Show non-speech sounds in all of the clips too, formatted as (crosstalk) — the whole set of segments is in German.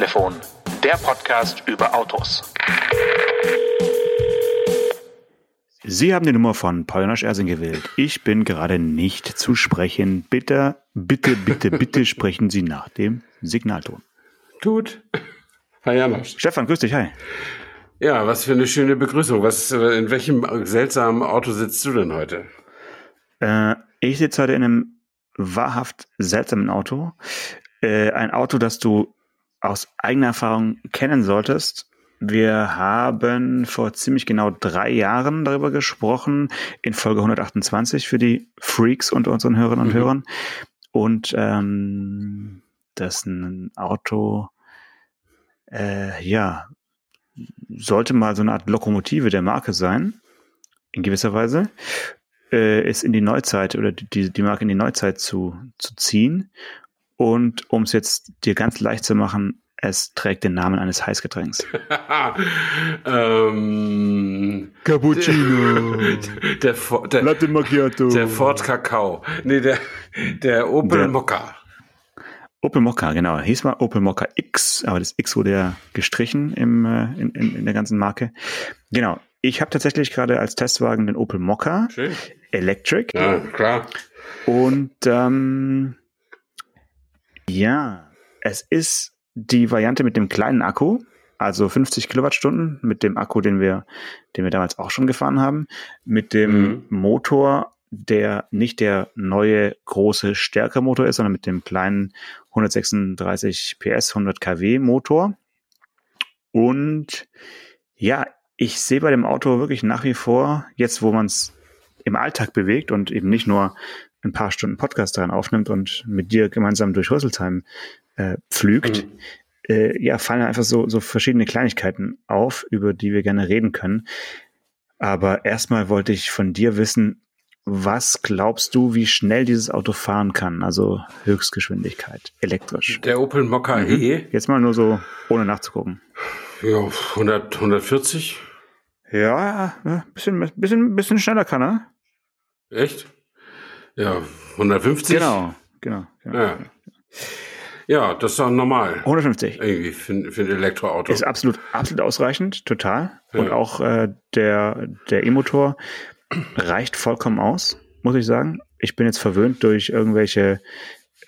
Autotelefon, der Podcast über Autos. Sie haben die Nummer von Paulasch Ersing gewählt. Ich bin gerade nicht zu sprechen. Bitte, bitte, bitte, bitte sprechen Sie nach dem Signalton. Tut. Hi Janosch. Stefan, grüß dich, hi. Ja, was für eine schöne Begrüßung. Was, in welchem seltsamen Auto sitzt du denn heute? Äh, ich sitze heute in einem wahrhaft seltsamen Auto. Äh, ein Auto, das du aus eigener Erfahrung kennen solltest. Wir haben vor ziemlich genau drei Jahren darüber gesprochen, in Folge 128 für die Freaks unter unseren Hörerinnen und mhm. Hörern. Und ähm, das ist ein Auto, äh, ja, sollte mal so eine Art Lokomotive der Marke sein, in gewisser Weise, äh, ist in die Neuzeit oder die, die Marke in die Neuzeit zu, zu ziehen. Und um es jetzt dir ganz leicht zu machen, es trägt den Namen eines Heißgetränks. (laughs) ähm, Cappuccino. (laughs) Der, der, der, Latte Macchiato. Der Ford Kakao. Nee, der, der Opel der, Mokka. Opel Mokka, genau. Hieß mal Opel Mokka X, aber das X wurde ja gestrichen im, äh, in, in, in der ganzen Marke. Genau. Ich habe tatsächlich gerade als Testwagen den Opel Mokka Schön. Electric. Ja, klar. Und ähm, ja, es ist die Variante mit dem kleinen Akku, also 50 Kilowattstunden mit dem Akku, den wir, den wir damals auch schon gefahren haben, mit dem mhm. Motor, der nicht der neue große Stärkermotor ist, sondern mit dem kleinen 136 PS 100 kW Motor. Und ja, ich sehe bei dem Auto wirklich nach wie vor, jetzt wo man es im Alltag bewegt und eben nicht nur ein paar Stunden Podcast daran aufnimmt und mit dir gemeinsam durch Rüsselsheim äh, pflügt, mhm. äh, ja, fallen einfach so, so verschiedene Kleinigkeiten auf, über die wir gerne reden können. Aber erstmal wollte ich von dir wissen, was glaubst du, wie schnell dieses Auto fahren kann? Also Höchstgeschwindigkeit, elektrisch. Der Opel Mokka mhm. E? Jetzt mal nur so, ohne nachzugucken. Ja, 100, 140? Ja, ein bisschen, bisschen, bisschen schneller kann er. Echt? Ja, 150? Genau, genau. genau. Ja. ja, das ist doch normal. 150. Irgendwie für, für ein Elektroauto. Ist absolut, absolut ausreichend, total. Ja. Und auch äh, der, der E-Motor reicht vollkommen aus, muss ich sagen. Ich bin jetzt verwöhnt durch irgendwelche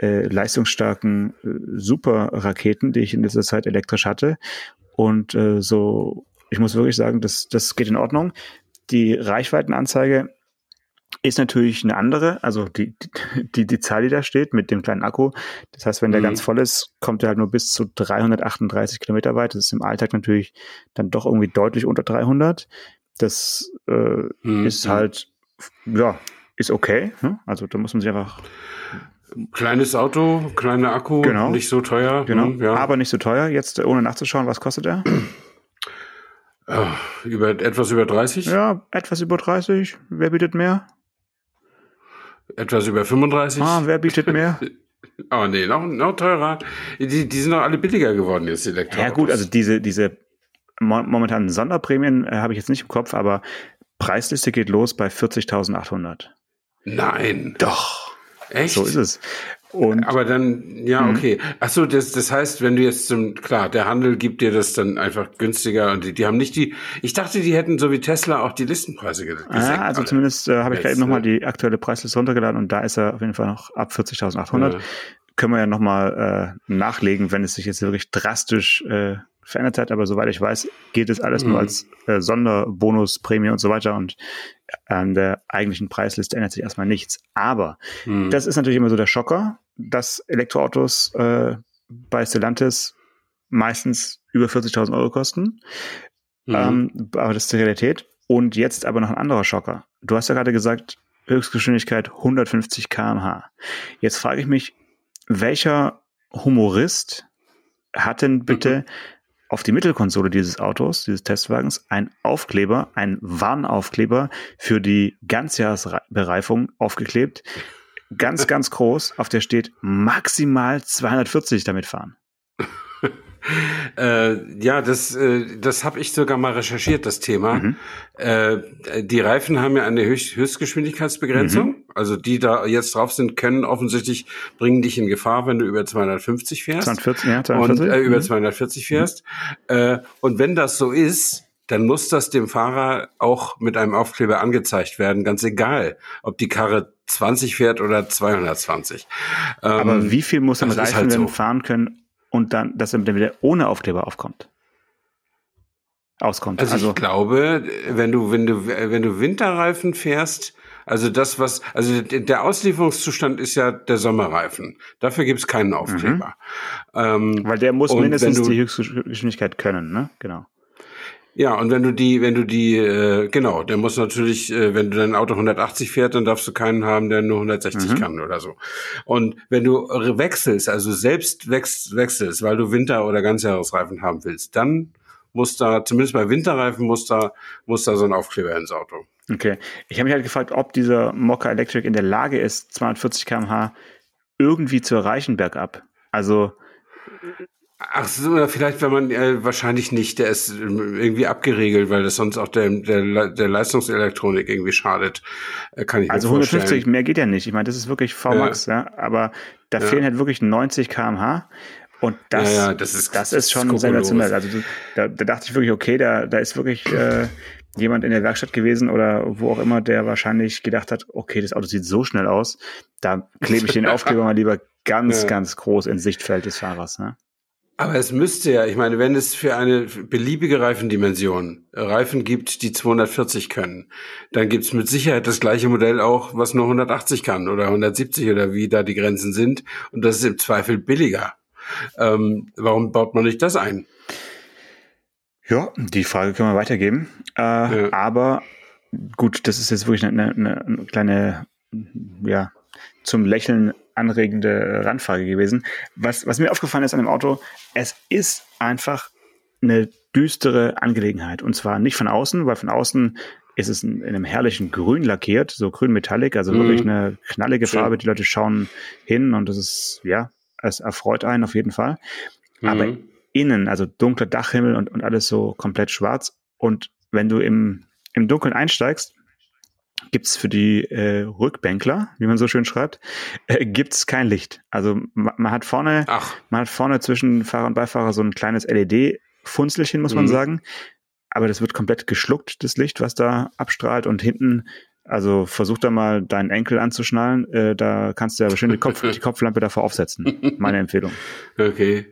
äh, leistungsstarken äh, Super-Raketen, die ich in dieser Zeit elektrisch hatte. Und äh, so ich muss wirklich sagen, das, das geht in Ordnung. Die Reichweitenanzeige ist natürlich eine andere, also die, (laughs) die, die Zahl, die da steht mit dem kleinen Akku. Das heißt, wenn der mhm. ganz voll ist, kommt er halt nur bis zu 338 Kilometer weit. Das ist im Alltag natürlich dann doch irgendwie deutlich unter 300. Das äh, mhm. ist halt, ja, ist okay. Ne? Also da muss man sich einfach Kleines Auto, kleiner Akku, genau. nicht so teuer. Genau, hm, ja. aber nicht so teuer. Jetzt ohne nachzuschauen, was kostet er? Ach, über, etwas über 30? Ja, etwas über 30. Wer bietet mehr? Etwas über 35? Ah, wer bietet mehr? (laughs) oh nee, noch, noch teurer. Die, die sind doch alle billiger geworden jetzt, die Elektroautos. Ja gut, also diese, diese momentanen Sonderprämien äh, habe ich jetzt nicht im Kopf, aber Preisliste geht los bei 40.800. Nein. Doch. Echt? So ist es. Und aber dann, ja, mhm. okay. Ach so, das, das heißt, wenn du jetzt zum, klar, der Handel gibt dir das dann einfach günstiger und die, die haben nicht die, ich dachte, die hätten so wie Tesla auch die Listenpreise gesenkt. Ja, also zumindest äh, habe ich gerade nochmal die aktuelle Preisliste runtergeladen und da ist er auf jeden Fall noch ab 40.800. Ja. Können wir ja nochmal äh, nachlegen, wenn es sich jetzt wirklich drastisch äh, verändert hat, aber soweit ich weiß, geht es alles mhm. nur als äh, Sonderbonus, Prämie und so weiter und an der eigentlichen Preisliste ändert sich erstmal nichts. Aber mhm. das ist natürlich immer so der Schocker, dass Elektroautos äh, bei Stellantis meistens über 40.000 Euro kosten. Mhm. Ähm, aber das ist die Realität. Und jetzt aber noch ein anderer Schocker. Du hast ja gerade gesagt, Höchstgeschwindigkeit 150 km/h. Jetzt frage ich mich, welcher Humorist hat denn bitte mhm auf die Mittelkonsole dieses Autos, dieses Testwagens, ein Aufkleber, ein Warnaufkleber für die Ganzjahresbereifung aufgeklebt. Ganz, ganz groß, auf der steht maximal 240 damit fahren. (laughs) Äh, ja, das, äh, das habe ich sogar mal recherchiert, das Thema. Mhm. Äh, die Reifen haben ja eine Höchst Höchstgeschwindigkeitsbegrenzung. Mhm. Also die da jetzt drauf sind, können offensichtlich bringen dich in Gefahr, wenn du über 250 fährst. 240, ja, 240. Und äh, über mhm. 240 fährst. Äh, und wenn das so ist, dann muss das dem Fahrer auch mit einem Aufkleber angezeigt werden, ganz egal, ob die Karre 20 fährt oder 220. Aber ähm, wie viel muss ein Reifen halt so. fahren können und dann, dass er wieder ohne Aufkleber aufkommt? Auskommt. Also, also ich glaube, wenn du, wenn du, wenn du Winterreifen fährst, also das, was, also der Auslieferungszustand ist ja der Sommerreifen. Dafür gibt's keinen Aufkleber. Mhm. Ähm, Weil der muss mindestens du, die Höchstgeschwindigkeit können, ne? Genau. Ja, und wenn du die, wenn du die, äh, genau, der muss natürlich, äh, wenn du dein Auto 180 fährt, dann darfst du keinen haben, der nur 160 mhm. kann oder so. Und wenn du wechselst, also selbst wechselst, weil du Winter- oder Ganzjahresreifen haben willst, dann muss da, zumindest bei Winterreifen, muss da, muss da so ein Aufkleber ins Auto. Okay. Ich habe mich halt gefragt, ob dieser Mokka Electric in der Lage ist, 240 km/h irgendwie zu erreichen bergab. Also Ach so, vielleicht, wenn man äh, wahrscheinlich nicht, der ist ähm, irgendwie abgeregelt, weil das sonst auch der, der, der Leistungselektronik irgendwie schadet. Äh, kann ich also mir 150, mehr geht ja nicht. Ich meine, das ist wirklich VMAX, ja. ja. Aber da ja. fehlen halt wirklich 90 kmh. Und das, ja, ja, das ist, das ist schon sensationell. Also da, da dachte ich wirklich, okay, da, da ist wirklich äh, jemand in der Werkstatt gewesen oder wo auch immer, der wahrscheinlich gedacht hat, okay, das Auto sieht so schnell aus, da klebe ich den Aufkleber mal lieber (laughs) ganz, ganz groß ins Sichtfeld des Fahrers. Ne? Aber es müsste ja, ich meine, wenn es für eine beliebige Reifendimension Reifen gibt, die 240 können, dann gibt es mit Sicherheit das gleiche Modell auch, was nur 180 kann oder 170 oder wie da die Grenzen sind. Und das ist im Zweifel billiger. Ähm, warum baut man nicht das ein? Ja, die Frage können wir weitergeben. Äh, ja. Aber gut, das ist jetzt wirklich eine, eine, eine kleine, ja, zum Lächeln anregende Randfrage gewesen. Was, was mir aufgefallen ist an dem Auto, es ist einfach eine düstere Angelegenheit. Und zwar nicht von außen, weil von außen ist es in, in einem herrlichen Grün lackiert, so grün Metallic, also mhm. wirklich eine knallige Farbe. Die Leute schauen hin und das ist, ja, es erfreut einen auf jeden Fall. Mhm. Aber innen, also dunkler Dachhimmel und, und alles so komplett schwarz. Und wenn du im, im Dunkeln einsteigst, gibt's für die äh, Rückbänkler, wie man so schön schreibt, äh, gibt's kein Licht. Also man, man hat vorne, Ach. man hat vorne zwischen Fahrer und Beifahrer so ein kleines LED-Funzelchen, muss mhm. man sagen. Aber das wird komplett geschluckt, das Licht, was da abstrahlt. Und hinten, also versuch da mal deinen Enkel anzuschnallen. Äh, da kannst du ja bestimmt die, Kopf, (laughs) die Kopflampe davor aufsetzen. Meine Empfehlung. Okay.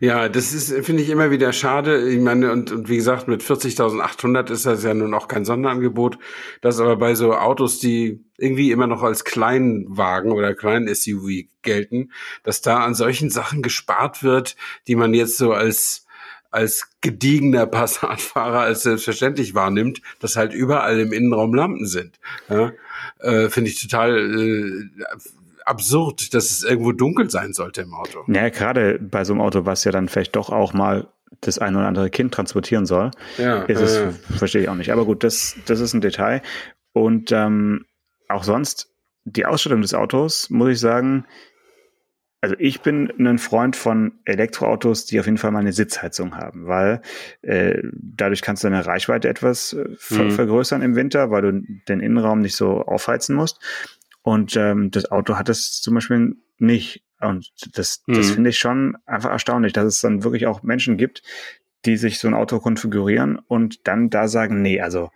Ja, das ist, finde ich immer wieder schade. Ich meine, und, und wie gesagt, mit 40.800 ist das ja nun auch kein Sonderangebot. Das aber bei so Autos, die irgendwie immer noch als Kleinwagen oder kleinen SUV gelten, dass da an solchen Sachen gespart wird, die man jetzt so als als gediegener Passatfahrer als selbstverständlich wahrnimmt, dass halt überall im Innenraum Lampen sind. Ja, äh, Finde ich total äh, absurd, dass es irgendwo dunkel sein sollte im Auto. Ja, gerade bei so einem Auto, was ja dann vielleicht doch auch mal das ein oder andere Kind transportieren soll, ja, ist es, verstehe ich auch nicht. Aber gut, das, das ist ein Detail. Und ähm, auch sonst, die Ausstattung des Autos, muss ich sagen, also ich bin ein Freund von Elektroautos, die auf jeden Fall mal eine Sitzheizung haben, weil äh, dadurch kannst du deine Reichweite etwas äh, ver mhm. vergrößern im Winter, weil du den Innenraum nicht so aufheizen musst. Und ähm, das Auto hat es zum Beispiel nicht. Und das, das mhm. finde ich schon einfach erstaunlich, dass es dann wirklich auch Menschen gibt, die sich so ein Auto konfigurieren und dann da sagen, nee, also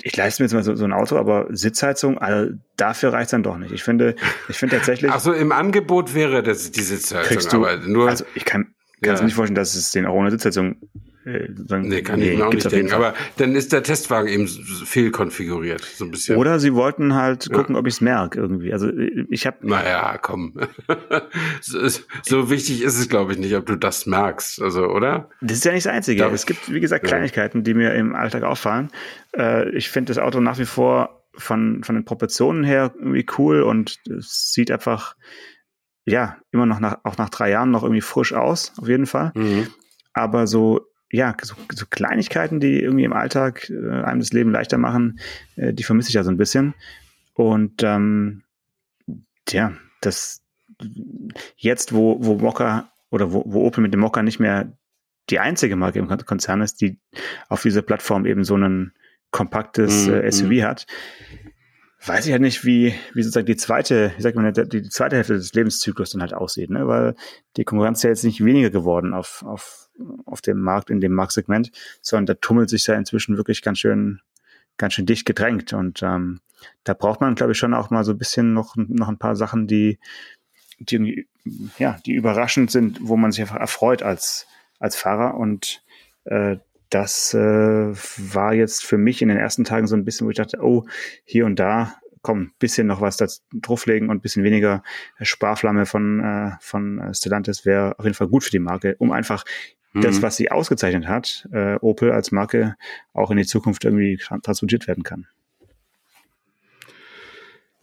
ich leiste mir jetzt mal so, so ein Auto, aber Sitzheizung, also dafür reicht dann doch nicht. Ich finde, ich finde tatsächlich. Ach (laughs) so, im Angebot wäre das die Sitzheizung, du, aber nur. Also ich kann, kannst ja. mir nicht vorstellen, dass es den auch ohne Sitzheizung äh, sagen, nee, kann nee, ich mir auch nicht denken. Aber dann ist der Testwagen eben fehl konfiguriert, so ein bisschen. Oder sie wollten halt gucken, ja. ob ich es merke irgendwie. Also ich habe. Naja, komm. (laughs) so, so, wichtig ist es, glaube ich, nicht, ob du das merkst, also oder? Das ist ja nicht das Einzige. Ja. Es gibt, wie gesagt, Kleinigkeiten, die mir im Alltag auffallen. Äh, ich finde das Auto nach wie vor von, von den Proportionen her irgendwie cool und es sieht einfach ja, immer noch nach, auch nach drei Jahren noch irgendwie frisch aus, auf jeden Fall. Mhm. Aber so ja, so, so Kleinigkeiten, die irgendwie im Alltag äh, einem das Leben leichter machen, äh, die vermisse ich ja so ein bisschen. Und ähm, ja, das jetzt, wo, wo Mocker oder wo, wo Opel mit dem Mokka nicht mehr die einzige Marke im Konzern ist, die auf dieser Plattform eben so ein kompaktes mhm. äh, SUV mhm. hat, weiß ich halt nicht, wie, wie sozusagen die zweite, wie sagt man, die, die zweite Hälfte des Lebenszyklus dann halt aussieht, ne? weil die Konkurrenz ist ja jetzt nicht weniger geworden auf, auf, auf dem Markt, in dem Marktsegment, sondern da tummelt sich ja inzwischen wirklich ganz schön, ganz schön dicht gedrängt. Und ähm, da braucht man, glaube ich, schon auch mal so ein bisschen noch, noch ein paar Sachen, die, die, ja, die überraschend sind, wo man sich einfach erfreut als, als Fahrer. Und äh, das äh, war jetzt für mich in den ersten Tagen so ein bisschen, wo ich dachte, oh, hier und da, komm, bisschen noch was da drauflegen und bisschen weniger Sparflamme von, äh, von Stellantis wäre auf jeden Fall gut für die Marke, um einfach mhm. das, was sie ausgezeichnet hat, äh, Opel als Marke, auch in die Zukunft irgendwie transportiert werden kann.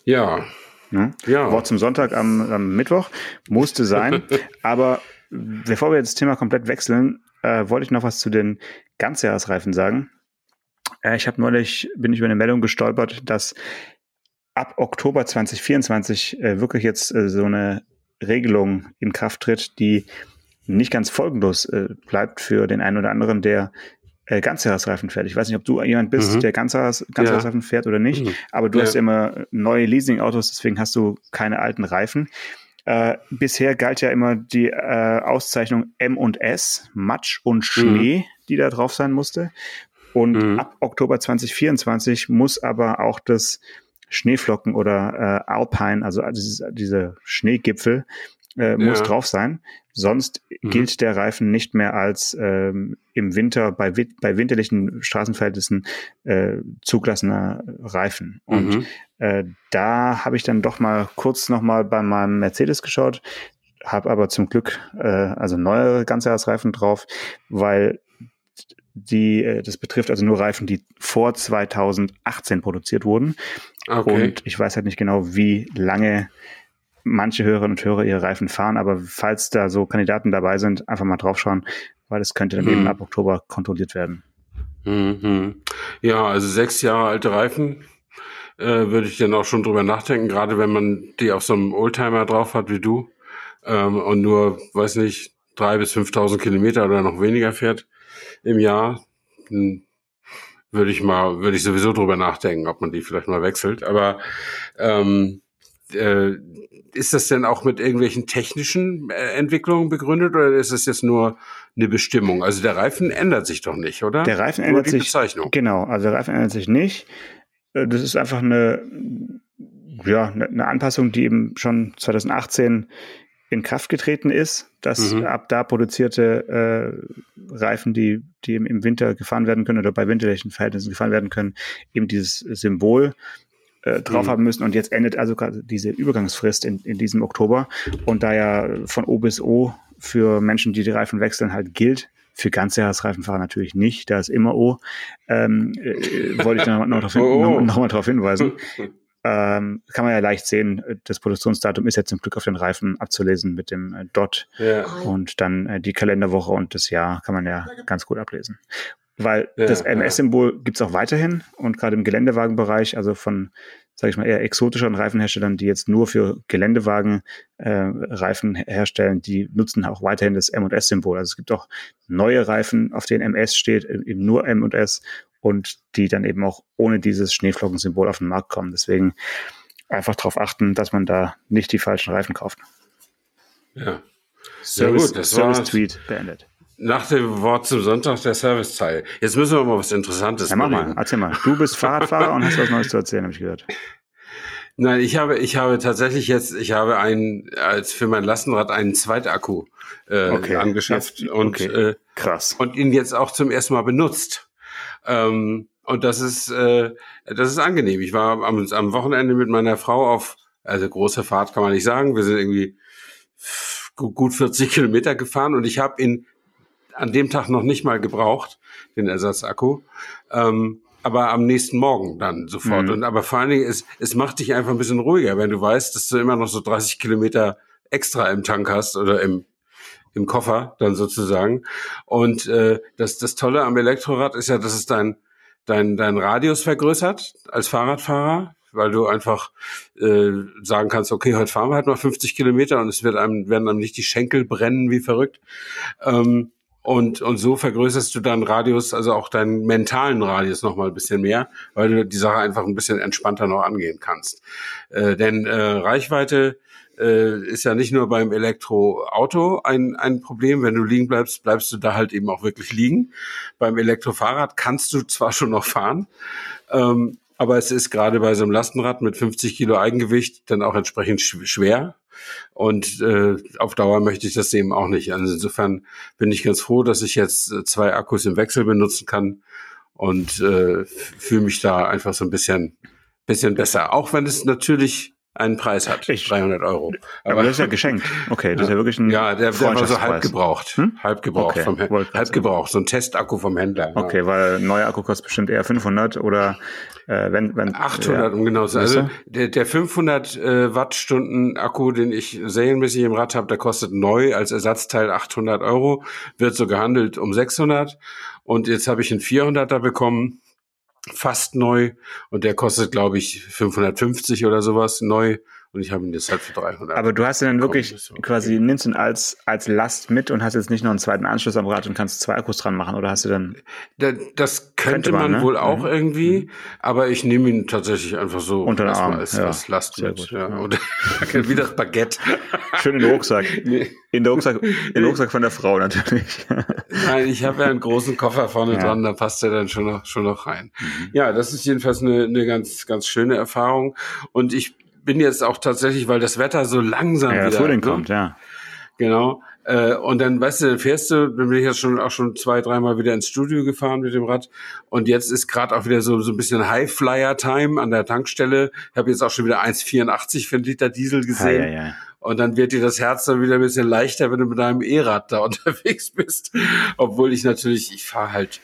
Ja. ja. ja. Wort zum Sonntag am, am Mittwoch musste sein. (laughs) aber bevor wir jetzt das Thema komplett wechseln, äh, wollte ich noch was zu den Ganzjahresreifen sagen. Äh, ich habe neulich, bin ich über eine Meldung gestolpert, dass ab Oktober 2024 äh, wirklich jetzt äh, so eine Regelung in Kraft tritt, die nicht ganz folgenlos äh, bleibt für den einen oder anderen, der äh, Ganzjahresreifen fährt. Ich weiß nicht, ob du jemand bist, mhm. der Ganzjahres, Ganzjahresreifen ja. fährt oder nicht, mhm. aber du ja. hast immer neue Leasing-Autos, deswegen hast du keine alten Reifen. Äh, bisher galt ja immer die äh, Auszeichnung M und S, Matsch und Schnee, mhm. die da drauf sein musste. Und mhm. ab Oktober 2024 muss aber auch das Schneeflocken oder äh, Alpine, also diese, diese Schneegipfel, äh, muss ja. drauf sein. Sonst mhm. gilt der Reifen nicht mehr als ähm, im Winter bei, bei winterlichen Straßenverhältnissen äh, zugelassener Reifen. Und mhm. äh, da habe ich dann doch mal kurz nochmal bei meinem Mercedes geschaut, habe aber zum Glück äh, also neue Ganzjahresreifen drauf, weil die, äh, das betrifft also nur Reifen, die vor 2018 produziert wurden. Okay. Und ich weiß halt nicht genau, wie lange manche Hörerinnen und Hörer ihre Reifen fahren, aber falls da so Kandidaten dabei sind, einfach mal draufschauen, weil es könnte dann mhm. eben ab Oktober kontrolliert werden. Mhm. Ja, also sechs Jahre alte Reifen äh, würde ich dann auch schon drüber nachdenken, gerade wenn man die auf so einem Oldtimer drauf hat wie du ähm, und nur, weiß nicht, drei bis 5.000 Kilometer oder noch weniger fährt im Jahr, würde ich mal, würde ich sowieso drüber nachdenken, ob man die vielleicht mal wechselt. Aber ähm, äh, ist das denn auch mit irgendwelchen technischen äh, Entwicklungen begründet oder ist es jetzt nur eine Bestimmung? Also der Reifen ändert sich doch nicht, oder? Der Reifen ändert sich. Bezeichnung. Genau, also der Reifen ändert sich nicht. Äh, das ist einfach eine, ja, eine Anpassung, die eben schon 2018 in Kraft getreten ist, dass mhm. ab da produzierte äh, Reifen, die, die im Winter gefahren werden können oder bei winterlichen Verhältnissen gefahren werden können, eben dieses Symbol äh, drauf mhm. haben müssen. Und jetzt endet also diese Übergangsfrist in, in diesem Oktober. Und da ja von O bis O für Menschen, die die Reifen wechseln, halt gilt, für Ganzjahresreifenfahrer natürlich nicht, da ist immer O, ähm, äh, wollte ich noch, noch, darauf (laughs) hin, oh, oh. noch, noch mal darauf hinweisen. (laughs) ähm, kann man ja leicht sehen, das Produktionsdatum ist jetzt zum Glück auf den Reifen abzulesen mit dem äh, Dot ja. und dann äh, die Kalenderwoche und das Jahr kann man ja ganz gut ablesen. Weil ja, das MS-Symbol ja. gibt es auch weiterhin und gerade im Geländewagenbereich, also von, sage ich mal, eher exotischeren Reifenherstellern, die jetzt nur für Geländewagen äh, Reifen herstellen, die nutzen auch weiterhin das M und S-Symbol. Also es gibt auch neue Reifen, auf denen MS steht, eben nur M und S und die dann eben auch ohne dieses Schneeflockensymbol auf den Markt kommen. Deswegen einfach darauf achten, dass man da nicht die falschen Reifen kauft. Ja. Service, ja gut, das Service Tweet beendet. Nach dem Wort zum Sonntag der Serviceteil. Jetzt müssen wir mal was Interessantes ja, mach mal, erzähl mal. Du bist Fahrradfahrer und hast was Neues zu erzählen, habe ich gehört. Nein, ich habe, ich habe tatsächlich jetzt, ich habe einen, als für mein Lastenrad einen Zweitakku äh, okay. angeschafft jetzt, und okay. äh, krass und ihn jetzt auch zum ersten Mal benutzt. Ähm, und das ist, äh, das ist angenehm. Ich war am, am Wochenende mit meiner Frau auf, also große Fahrt kann man nicht sagen. Wir sind irgendwie gut 40 Kilometer gefahren und ich habe ihn an dem Tag noch nicht mal gebraucht, den Ersatzakku. Ähm, aber am nächsten Morgen dann sofort. Mhm. Und aber vor allen Dingen, es, es macht dich einfach ein bisschen ruhiger, wenn du weißt, dass du immer noch so 30 Kilometer extra im Tank hast oder im, im Koffer dann sozusagen. Und äh, das, das Tolle am Elektrorad ist ja, dass es dein, dein, dein Radius vergrößert als Fahrradfahrer. weil du einfach äh, sagen kannst, okay, heute fahren wir halt mal 50 Kilometer und es wird einem, werden einem nicht die Schenkel brennen wie verrückt. Ähm, und, und so vergrößerst du deinen Radius, also auch deinen mentalen Radius noch mal ein bisschen mehr, weil du die Sache einfach ein bisschen entspannter noch angehen kannst. Äh, denn äh, Reichweite äh, ist ja nicht nur beim Elektroauto ein, ein Problem. Wenn du liegen bleibst, bleibst du da halt eben auch wirklich liegen. Beim Elektrofahrrad kannst du zwar schon noch fahren, ähm, aber es ist gerade bei so einem Lastenrad mit 50 Kilo Eigengewicht dann auch entsprechend schwer. Und äh, auf Dauer möchte ich das eben auch nicht. Also insofern bin ich ganz froh, dass ich jetzt äh, zwei Akkus im Wechsel benutzen kann und äh, fühle mich da einfach so ein bisschen, bisschen besser. Auch wenn es natürlich einen Preis hat, ich, 300 Euro. Aber, aber, das ist ja geschenkt. Okay, das ist ja wirklich ein Ja, der, der war so halb gebraucht. Hm? Halb gebraucht. Okay, vom, halb gebraucht, so ein Testakku vom Händler. Okay, ja. weil neuer Akku kostet bestimmt eher 500 oder äh, wenn, wenn 800 ja, um genau zu sein. Also der, der 500 äh, Wattstunden Akku, den ich serienmäßig im Rad habe, der kostet neu als Ersatzteil 800 Euro, wird so gehandelt um 600 und jetzt habe ich einen 400er bekommen fast neu. Und der kostet, glaube ich, 550 oder sowas neu und ich habe ihn jetzt halt für 300. Aber du hast ihn dann wirklich okay. quasi, nimmst ihn als, als Last mit und hast jetzt nicht noch einen zweiten Anschluss am Rad und kannst zwei Akkus dran machen oder hast du dann? Da, das könnte, könnte man, man ne? wohl auch mhm. irgendwie, mhm. aber ich nehme ihn tatsächlich einfach so unter den Arm. Als, ja. als Last Sehr mit. Gut. Ja. Und, (laughs) wie das Baguette. Schön in den Rucksack. (laughs) Nee. In den Rucksack, in den Rucksack von der Frau natürlich. (laughs) Nein, ich habe ja einen großen Koffer vorne dran, da passt er dann schon noch, schon noch rein. Mhm. Ja, das ist jedenfalls eine, eine ganz, ganz schöne Erfahrung. Und ich bin jetzt auch tatsächlich, weil das Wetter so langsam ja, wieder Frühling ne? kommt, ja. Genau. Äh, und dann, weißt du, dann fährst du, dann bin ich jetzt schon auch schon zwei, dreimal wieder ins Studio gefahren mit dem Rad. Und jetzt ist gerade auch wieder so, so ein bisschen High-Flyer-Time an der Tankstelle. Ich habe jetzt auch schon wieder 1,84 für einen Liter Diesel gesehen. Ja, ja, ja. Und dann wird dir das Herz dann wieder ein bisschen leichter, wenn du mit deinem E-Rad da (laughs) unterwegs bist. Obwohl ich natürlich, ich fahre halt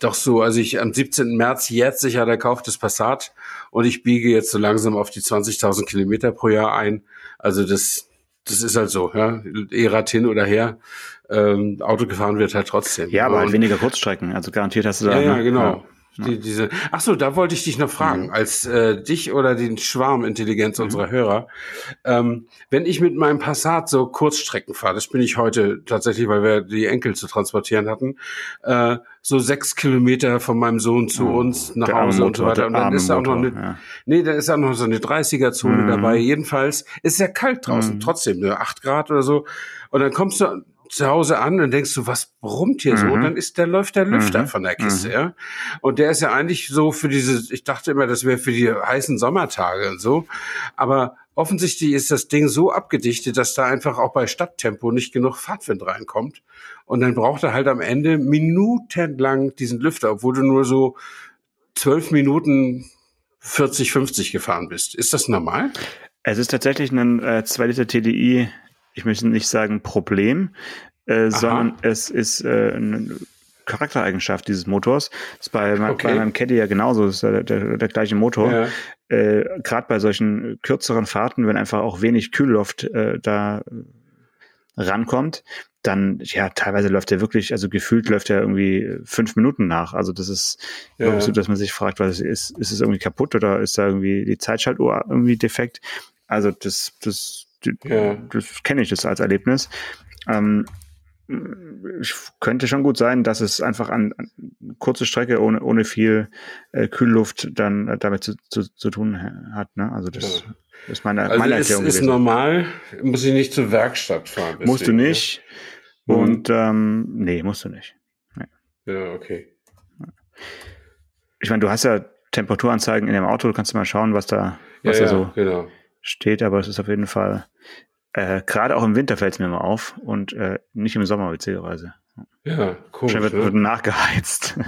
doch so, also ich am 17. März jetzt sicher der Kauf des Passat und ich biege jetzt so langsam auf die 20.000 Kilometer pro Jahr ein. Also das, das ist halt so, ja, E-Rad hin oder her. Ähm, Auto gefahren wird halt trotzdem. Ja, aber halt weniger Kurzstrecken, also garantiert hast du da. Ja, ja, genau. Ja. Die, diese, ach so, da wollte ich dich noch fragen, mhm. als äh, dich oder den Schwarmintelligenz mhm. unserer Hörer. Ähm, wenn ich mit meinem Passat so Kurzstrecken fahre, das bin ich heute tatsächlich, weil wir die Enkel zu transportieren hatten, äh, so sechs Kilometer von meinem Sohn zu oh, uns nach Hause und so weiter. Und dann ist auch noch eine, ja. nee, da ist auch noch so eine 30er-Zone mhm. dabei. Jedenfalls ist ja kalt draußen, mhm. trotzdem, ne, acht Grad oder so. Und dann kommst du zu Hause an und denkst du, was brummt hier mhm. so? Und dann ist der läuft der Lüfter mhm. von der Kiste, mhm. ja. Und der ist ja eigentlich so für diese, ich dachte immer, das wäre für die heißen Sommertage und so. Aber offensichtlich ist das Ding so abgedichtet, dass da einfach auch bei Stadttempo nicht genug Fahrtwind reinkommt. Und dann braucht er halt am Ende minutenlang diesen Lüfter, obwohl du nur so zwölf Minuten 40, 50 gefahren bist. Ist das normal? Es ist tatsächlich ein äh, 2 Liter TDI ich möchte nicht sagen Problem, äh, sondern es ist äh, eine Charaktereigenschaft dieses Motors. Das ist bei, okay. bei meinem Caddy ja genauso, das ist der, der, der gleiche Motor. Ja. Äh, Gerade bei solchen kürzeren Fahrten, wenn einfach auch wenig Kühlluft äh, da rankommt, dann, ja, teilweise läuft er wirklich, also gefühlt läuft er irgendwie fünf Minuten nach. Also das ist ja. so, dass man sich fragt, was ist, ist es irgendwie kaputt oder ist da irgendwie die Zeitschaltuhr irgendwie defekt? Also das, das ja. das kenne ich das als Erlebnis. Ähm, könnte schon gut sein, dass es einfach an, an kurze Strecke ohne, ohne viel äh, Kühlluft dann äh, damit zu, zu, zu tun hat. Ne? Also das ja. ist meine, also meine Erklärung. Ist, ist normal, muss ich nicht zur Werkstatt fahren. Deswegen, musst du nicht. Ja? Und ähm, nee, musst du nicht. Nee. Ja, okay. Ich meine, du hast ja Temperaturanzeigen in dem Auto, du kannst mal schauen, was da, was ja, da so genau steht, aber es ist auf jeden Fall, äh, gerade auch im Winter fällt es mir mal auf und äh, nicht im Sommer witzigerweise. Ja, komisch. Wird, ne? wird nachgeheizt.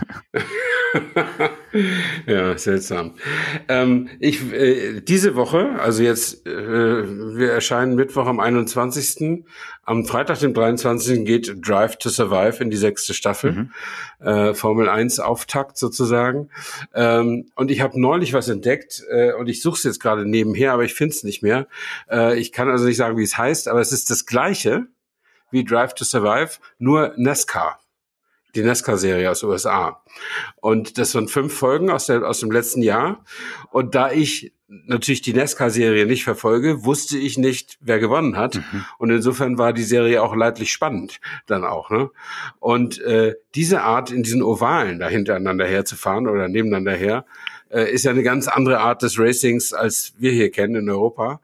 (laughs) ja, seltsam. Ähm, ich, äh, diese Woche, also jetzt, äh, wir erscheinen Mittwoch am 21. Am Freitag, dem 23. geht Drive to Survive in die sechste Staffel. Mhm. Äh, Formel 1 Auftakt sozusagen. Ähm, und ich habe neulich was entdeckt äh, und ich suche es jetzt gerade nebenher, aber ich finde es nicht mehr. Äh, ich kann also nicht sagen, wie es heißt, aber es ist das gleiche wie Drive to Survive, nur NASCAR die NASCAR-Serie aus USA. Und das sind fünf Folgen aus, der, aus dem letzten Jahr. Und da ich natürlich die NASCAR-Serie nicht verfolge, wusste ich nicht, wer gewonnen hat. Mhm. Und insofern war die Serie auch leidlich spannend dann auch. Ne? Und äh, diese Art, in diesen Ovalen da hintereinander herzufahren oder nebeneinander her, äh, ist ja eine ganz andere Art des Racings, als wir hier kennen in Europa.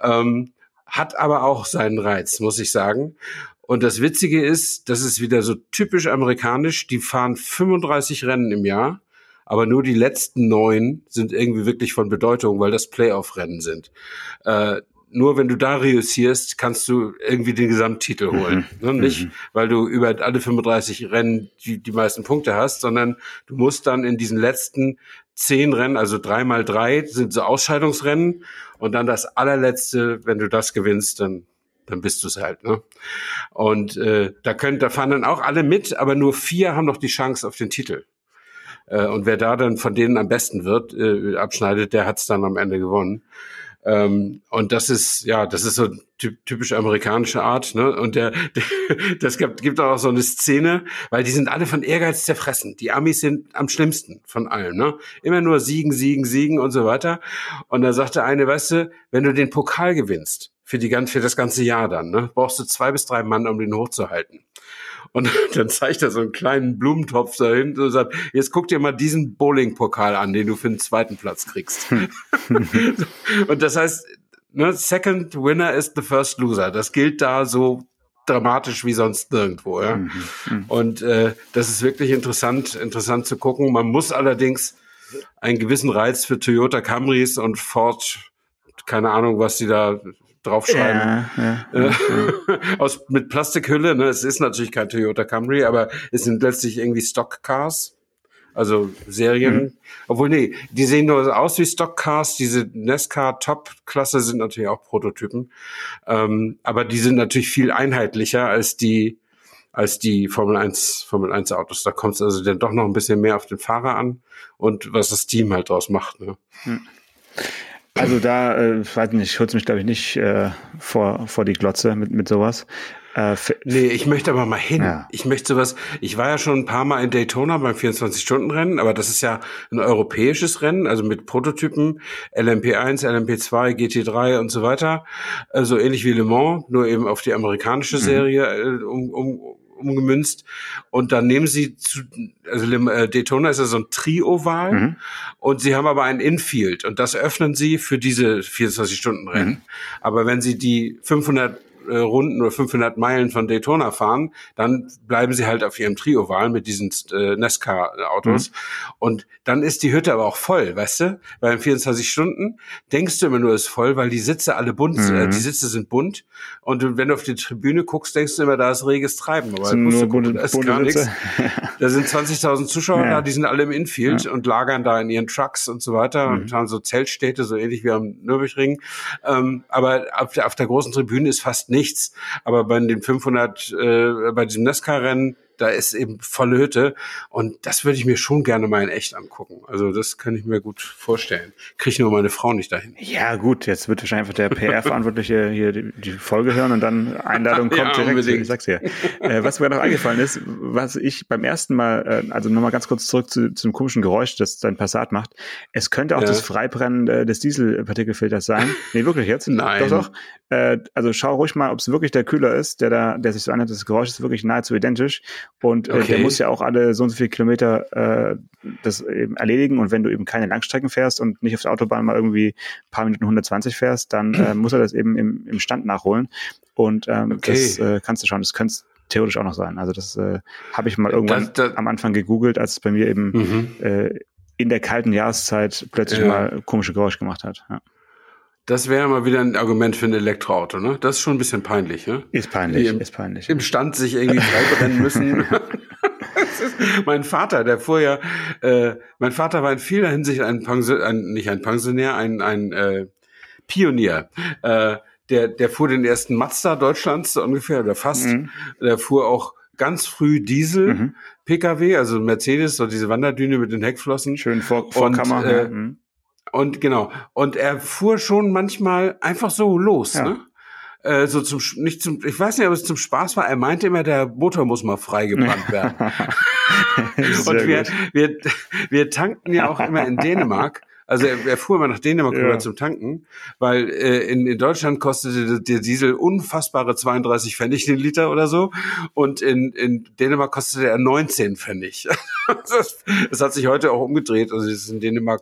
Ähm, hat aber auch seinen Reiz, muss ich sagen. Und das Witzige ist, das ist wieder so typisch amerikanisch. Die fahren 35 Rennen im Jahr, aber nur die letzten neun sind irgendwie wirklich von Bedeutung, weil das Playoff-Rennen sind. Äh, nur wenn du da reüssierst, kannst du irgendwie den Gesamttitel mhm. holen. Mhm. Ne? Nicht, mhm. weil du über alle 35 Rennen die, die meisten Punkte hast, sondern du musst dann in diesen letzten zehn Rennen, also drei mal drei sind so Ausscheidungsrennen und dann das allerletzte, wenn du das gewinnst, dann dann bist du es halt. Ne? Und äh, da können, da fahren dann auch alle mit, aber nur vier haben noch die Chance auf den Titel. Äh, und wer da dann von denen am besten wird, äh, abschneidet, der hat's dann am Ende gewonnen. Ähm, und das ist, ja, das ist so typisch amerikanische Art, ne? Und der, der (laughs) das gibt, gibt auch so eine Szene, weil die sind alle von Ehrgeiz zerfressen. Die Amis sind am schlimmsten von allen, ne? Immer nur siegen, siegen, siegen und so weiter. Und da sagte eine, weißt du, wenn du den Pokal gewinnst, für, die, für das ganze Jahr dann. Ne? Brauchst du zwei bis drei Mann, um den hochzuhalten. Und (laughs) dann zeigt er so einen kleinen Blumentopf dahin und sagt, jetzt guck dir mal diesen Bowling-Pokal an, den du für den zweiten Platz kriegst. (laughs) und das heißt, ne, second winner is the first loser. Das gilt da so dramatisch wie sonst nirgendwo. Ja? Mhm, mhm. Und äh, das ist wirklich interessant, interessant zu gucken. Man muss allerdings einen gewissen Reiz für Toyota Camrys und Ford, keine Ahnung, was die da draufschreiben. Ja, ja, ja, (laughs) Aus, mit Plastikhülle, ne? Es ist natürlich kein Toyota Camry, aber es sind letztlich irgendwie Stockcars. Also Serien. Mhm. Obwohl, nee, die sehen nur aus wie Stockcars. Diese NASCAR Top-Klasse sind natürlich auch Prototypen. Ähm, aber die sind natürlich viel einheitlicher als die, als die Formel 1, Formel 1 Autos. Da kommt es also dann doch noch ein bisschen mehr auf den Fahrer an und was das Team halt draus macht. Ne? Mhm. Also da, äh, weiß nicht, ich hol's mich, glaube ich, nicht äh, vor, vor die Glotze mit, mit sowas. Äh, nee, ich möchte aber mal hin. Ja. Ich möchte sowas, ich war ja schon ein paar Mal in Daytona beim 24-Stunden-Rennen, aber das ist ja ein europäisches Rennen, also mit Prototypen, LMP1, LMP2, GT3 und so weiter. So ähnlich wie Le Mans, nur eben auf die amerikanische mhm. Serie mhm. um, um, umgemünzt. Und dann nehmen sie zu, also äh, Daytona ist ja so ein Tri-Oval mhm. und sie haben aber ein Infield und das öffnen sie für diese 24-Stunden-Rennen. Mhm. Aber wenn sie die 500 äh, Runden oder 500 Meilen von Daytona fahren, dann bleiben sie halt auf ihrem Trioval mit diesen äh, Nesca-Autos. Mhm. Und dann ist die Hütte aber auch voll, weißt du? Weil in 24 Stunden denkst du immer nur, es ist voll, weil die Sitze alle bunt, äh, mhm. äh, die Sitze sind bunt. Und wenn du auf die Tribüne guckst, denkst du immer, da ist reges Treiben. Aber nur du, bunte, da ist gar nichts. Da sind 20.000 Zuschauer ja. da, die sind alle im Infield ja. und lagern da in ihren Trucks und so weiter mhm. und haben so Zeltstädte, so ähnlich wie am Nürburgring. Ähm, aber auf der, auf der großen Tribüne ist fast nichts. Aber bei den 500, äh, bei diesem Nesca-Rennen, da ist eben volle Hütte. Und das würde ich mir schon gerne mal in echt angucken. Also das kann ich mir gut vorstellen. Kriege nur meine Frau nicht dahin. Ja, gut, jetzt wird wahrscheinlich einfach der PR-Verantwortliche hier die, die, Folge hören und dann Einladung (laughs) kommt ja, direkt. Unbedingt. Ich sag's dir. Äh, was mir noch eingefallen ist, was ich beim ersten Mal, äh, also nochmal ganz kurz zurück zu, zu dem komischen Geräusch, das dein Passat macht. Es könnte auch ja. das Freibrennen äh, des Dieselpartikelfilters sein. Nee, wirklich jetzt? (laughs) Nein. Doch, doch. Äh, also schau ruhig mal, ob es wirklich der Kühler ist, der da, der sich so anhört. Das Geräusch ist wirklich nahezu identisch. Und äh, okay. der muss ja auch alle so und so viele Kilometer äh, das eben erledigen. Und wenn du eben keine Langstrecken fährst und nicht auf der Autobahn mal irgendwie ein paar Minuten 120 fährst, dann äh, (clears throat) muss er das eben im, im Stand nachholen. Und ähm, okay. das äh, kannst du schauen. Das könnte theoretisch auch noch sein. Also das äh, habe ich mal irgendwann das, das, am Anfang gegoogelt, als es bei mir eben mhm. äh, in der kalten Jahreszeit plötzlich ja. mal komische Geräusche gemacht hat. Ja. Das wäre mal wieder ein Argument für ein Elektroauto, ne? Das ist schon ein bisschen peinlich, ne? Ist peinlich, im, ist peinlich. Im Stand sich irgendwie freibrennen (laughs) müssen. mein Vater, der ja, äh, mein Vater war in vieler Hinsicht ein Pensionär, ein, nicht ein Pensionär, ein, ein äh, Pionier. Äh, der, der fuhr den ersten Mazda Deutschlands so ungefähr oder fast. Mhm. Der fuhr auch ganz früh Diesel. Mhm. PKW, also Mercedes, so diese Wanderdüne mit den Heckflossen. Schön vor, Vorkammer. Und, äh, mhm. Und genau. Und er fuhr schon manchmal einfach so los. Ja. Ne? äh, so zum nicht zum ich weiß nicht, ob es zum Spaß war. Er meinte immer, der Motor muss mal freigebrannt (laughs) werden. und wir, wir wir tankten ja auch immer in Dänemark also er, er fuhr immer nach Dänemark ja. rüber zum Tanken, weil äh, in, in Deutschland kostete der Diesel unfassbare 32 Pfennig den Liter oder so und in, in Dänemark kostete er 19 Pfennig. (laughs) das, das hat sich heute auch umgedreht. Also es ist in Dänemark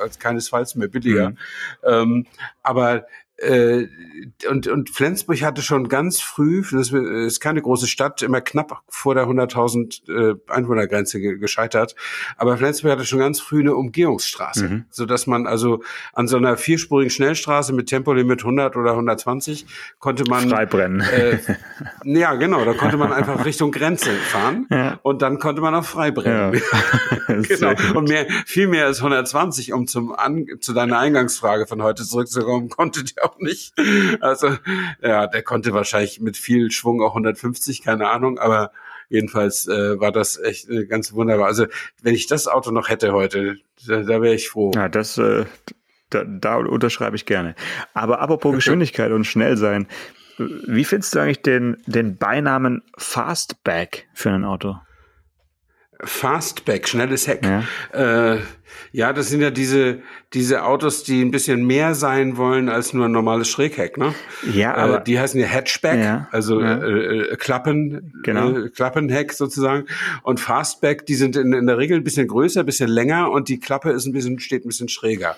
als keinesfalls mehr billiger. Mhm. Ähm, aber und, und Flensburg hatte schon ganz früh, das ist keine große Stadt, immer knapp vor der 100.000 äh, Einwohnergrenze ge gescheitert. Aber Flensburg hatte schon ganz früh eine Umgehungsstraße, mhm. so dass man also an so einer vierspurigen Schnellstraße mit Tempolimit 100 oder 120 konnte man freibrennen. Äh, (laughs) ja, genau, da konnte man einfach Richtung Grenze fahren ja. und dann konnte man auch freibrennen. Ja. (laughs) genau. Und mehr, viel mehr als 120, um zum an, zu deiner Eingangsfrage von heute zurückzukommen, konnte der auch nicht. Also, ja, der konnte wahrscheinlich mit viel Schwung auch 150, keine Ahnung, aber jedenfalls äh, war das echt äh, ganz wunderbar. Also, wenn ich das Auto noch hätte heute, da, da wäre ich froh. Ja, das, äh, da, da unterschreibe ich gerne. Aber apropos Geschwindigkeit und schnell sein, wie findest du eigentlich den, den Beinamen Fastback für ein Auto? Fastback, schnelles Heck. Ja. Äh, ja, das sind ja diese, diese Autos, die ein bisschen mehr sein wollen als nur ein normales Schrägheck, ne? Ja, äh, aber äh, die heißen ja Hatchback, ja, also ja. Äh, äh, Klappen, genau. äh, Klappenheck sozusagen. Und Fastback, die sind in, in der Regel ein bisschen größer, ein bisschen länger und die Klappe ist ein bisschen, steht ein bisschen schräger.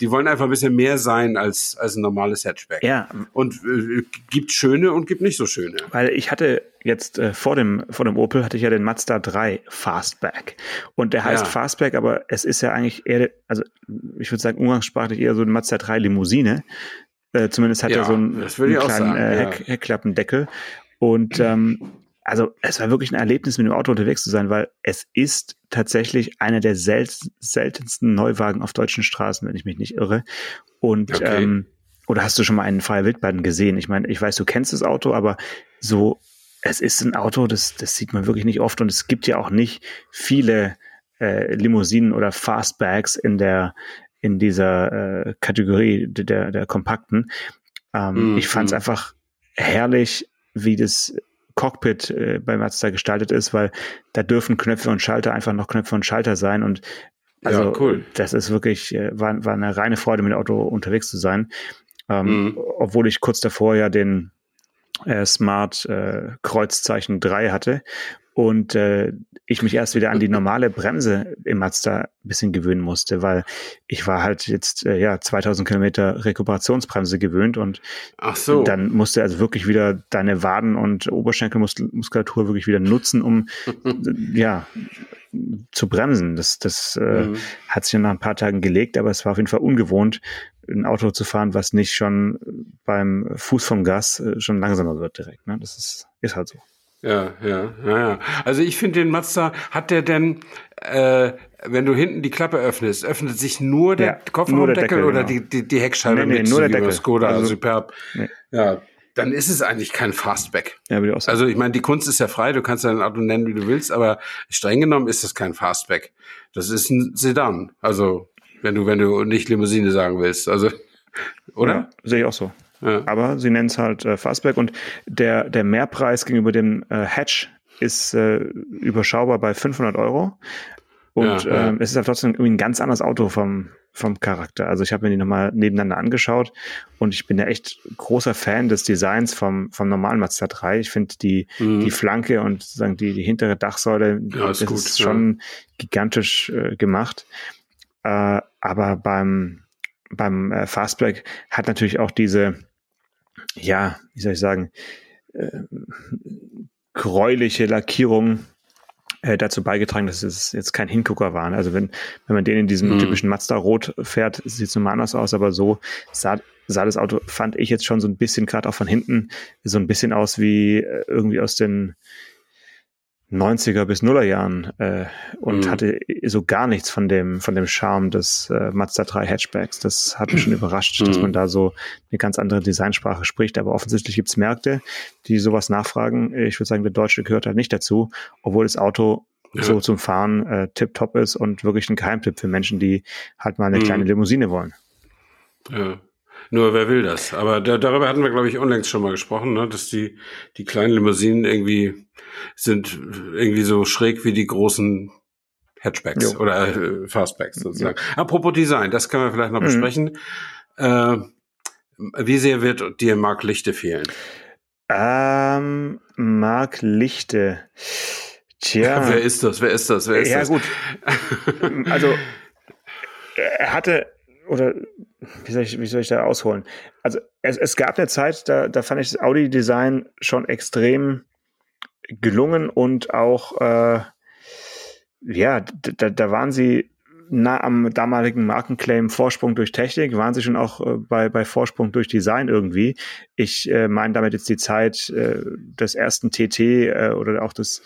Die wollen einfach ein bisschen mehr sein als, als ein normales Hatchback. Ja. Und äh, gibt schöne und gibt nicht so schöne. Weil ich hatte jetzt äh, vor dem vor dem Opel hatte ich ja den Mazda 3 Fastback und der heißt ja. Fastback, aber es ist ja eigentlich eher, also ich würde sagen umgangssprachlich eher so ein Mazda 3 Limousine. Äh, zumindest hat ja, er so einen, einen kleinen äh, Heck, Heckklappendeckel. Und ähm, also es war wirklich ein Erlebnis, mit dem Auto unterwegs zu sein, weil es ist tatsächlich einer der sel seltensten Neuwagen auf deutschen Straßen, wenn ich mich nicht irre. Und okay. ähm, oder hast du schon mal einen Freier Wildbahn gesehen? Ich meine, ich weiß, du kennst das Auto, aber so, es ist ein Auto, das, das sieht man wirklich nicht oft und es gibt ja auch nicht viele äh, Limousinen oder Fastbags in der in dieser äh, Kategorie der, der kompakten. Ähm, mm, ich fand es mm. einfach herrlich, wie das Cockpit äh, bei Mazda gestaltet ist, weil da dürfen Knöpfe und Schalter einfach noch Knöpfe und Schalter sein und also ja, cool. das ist wirklich, äh, war, war eine reine Freude, mit dem Auto unterwegs zu sein. Ähm, mm. Obwohl ich kurz davor ja den äh, Smart äh, Kreuzzeichen 3 hatte und äh, ich mich erst wieder an die normale Bremse im Mazda ein bisschen gewöhnen musste, weil ich war halt jetzt äh, ja 2000 Kilometer Rekuperationsbremse gewöhnt und Ach so. dann musste also wirklich wieder deine Waden und Oberschenkelmuskulatur wirklich wieder nutzen, um (laughs) ja zu bremsen. Das, das äh, mhm. hat sich nach ein paar Tagen gelegt, aber es war auf jeden Fall ungewohnt, ein Auto zu fahren, was nicht schon beim Fuß vom Gas äh, schon langsamer wird direkt. Ne? Das ist, ist halt so. Ja, ja, ja, ja. Also ich finde den Mazda, hat der denn, äh, wenn du hinten die Klappe öffnest, öffnet sich nur der ja, Kofferraumdeckel oder genau. die, die, die Heckscheibe nee, nee, mit nur der Deckel. Skoda also, Superb? Nee. Ja, dann ist es eigentlich kein Fastback. Ja, ich auch sagen. Also ich meine, die Kunst ist ja frei, du kannst dein Auto nennen, wie du willst, aber streng genommen ist es kein Fastback. Das ist ein Sedan. Also wenn du, wenn du nicht Limousine sagen willst. Also, (laughs) oder? Ja, sehe ich auch so. Ja. Aber sie nennen es halt äh, Fastback und der, der Mehrpreis gegenüber dem äh, Hatch ist äh, überschaubar bei 500 Euro. Und ja, ja. Ähm, es ist halt trotzdem irgendwie ein ganz anderes Auto vom, vom Charakter. Also ich habe mir die nochmal nebeneinander angeschaut und ich bin ja echt großer Fan des Designs vom, vom normalen Mazda 3. Ich finde die, mhm. die Flanke und sozusagen die, die hintere Dachsäule, ja, ist das gut, ist schon gigantisch äh, gemacht. Äh, aber beim, beim äh, Fastback hat natürlich auch diese, ja, wie soll ich sagen, äh, gräuliche Lackierung äh, dazu beigetragen, dass es jetzt kein Hingucker war. Also wenn, wenn man den in diesem mhm. typischen Mazda-Rot fährt, sieht es nochmal anders aus, aber so sah, sah das Auto, fand ich jetzt schon so ein bisschen, gerade auch von hinten, so ein bisschen aus wie äh, irgendwie aus den 90er bis Nuller Jahren äh, und mhm. hatte so gar nichts von dem von dem Charme des äh, Mazda 3 Hatchbacks. Das hat mich schon (clears throat) überrascht, mhm. dass man da so eine ganz andere Designsprache spricht. Aber offensichtlich gibt's Märkte, die sowas nachfragen. Ich würde sagen, der Deutsche gehört halt nicht dazu, obwohl das Auto ja. so zum Fahren äh, tip-top ist und wirklich ein Geheimtipp für Menschen, die halt mal eine mhm. kleine Limousine wollen. Ja. Nur wer will das? Aber da, darüber hatten wir, glaube ich, unlängst schon mal gesprochen, ne? dass die, die kleinen Limousinen irgendwie sind irgendwie so schräg wie die großen Hatchbacks jo. oder äh, Fastbacks sozusagen. Ja. Apropos Design, das können wir vielleicht noch mhm. besprechen. Äh, wie sehr wird dir Mark Lichte fehlen? Ähm, Mark Lichte. Tja. (laughs) Wer ist das? Wer ist das? Wer ist ja, das? gut. (laughs) Also, er hatte, oder wie soll ich, wie soll ich da ausholen? Also, es, es gab eine Zeit, da, da fand ich das Audi-Design schon extrem gelungen und auch, äh, ja, da, da waren sie nah am damaligen Markenclaim Vorsprung durch Technik, waren sie schon auch äh, bei, bei Vorsprung durch Design irgendwie. Ich äh, meine damit jetzt die Zeit äh, des ersten TT äh, oder auch des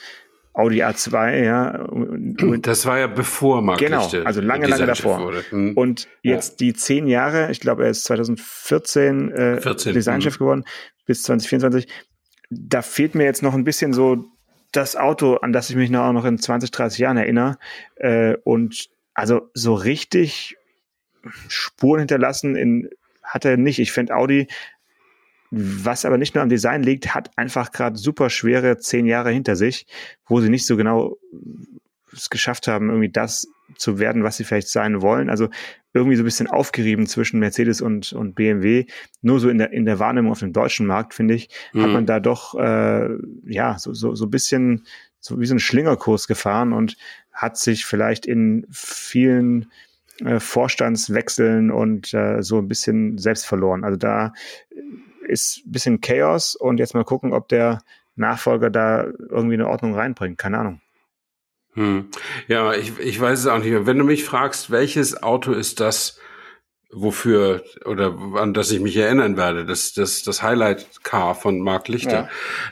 Audi A2, ja. Und das war ja bevor Mark Genau, also lange, lange davor. Hm. Und jetzt ja. die zehn Jahre, ich glaube, er ist 2014 äh, 14, Designchef hm. geworden, bis 2024. Da fehlt mir jetzt noch ein bisschen so das Auto, an das ich mich noch, auch noch in 20, 30 Jahren erinnere. Äh, und also so richtig Spuren hinterlassen in, hat er nicht. Ich finde Audi was aber nicht nur am Design liegt, hat einfach gerade super schwere zehn Jahre hinter sich, wo sie nicht so genau es geschafft haben, irgendwie das zu werden, was sie vielleicht sein wollen. Also irgendwie so ein bisschen aufgerieben zwischen Mercedes und, und BMW. Nur so in der, in der Wahrnehmung auf dem deutschen Markt, finde ich, mhm. hat man da doch, äh, ja, so, so, so ein bisschen, so wie so ein Schlingerkurs gefahren und hat sich vielleicht in vielen äh, Vorstandswechseln und äh, so ein bisschen selbst verloren. Also da ist ein bisschen Chaos und jetzt mal gucken, ob der Nachfolger da irgendwie eine Ordnung reinbringt. Keine Ahnung. Hm. Ja, ich, ich weiß es auch nicht mehr. Wenn du mich fragst, welches Auto ist das, wofür oder an das ich mich erinnern werde, das das das Highlight Car von Mark Lichter,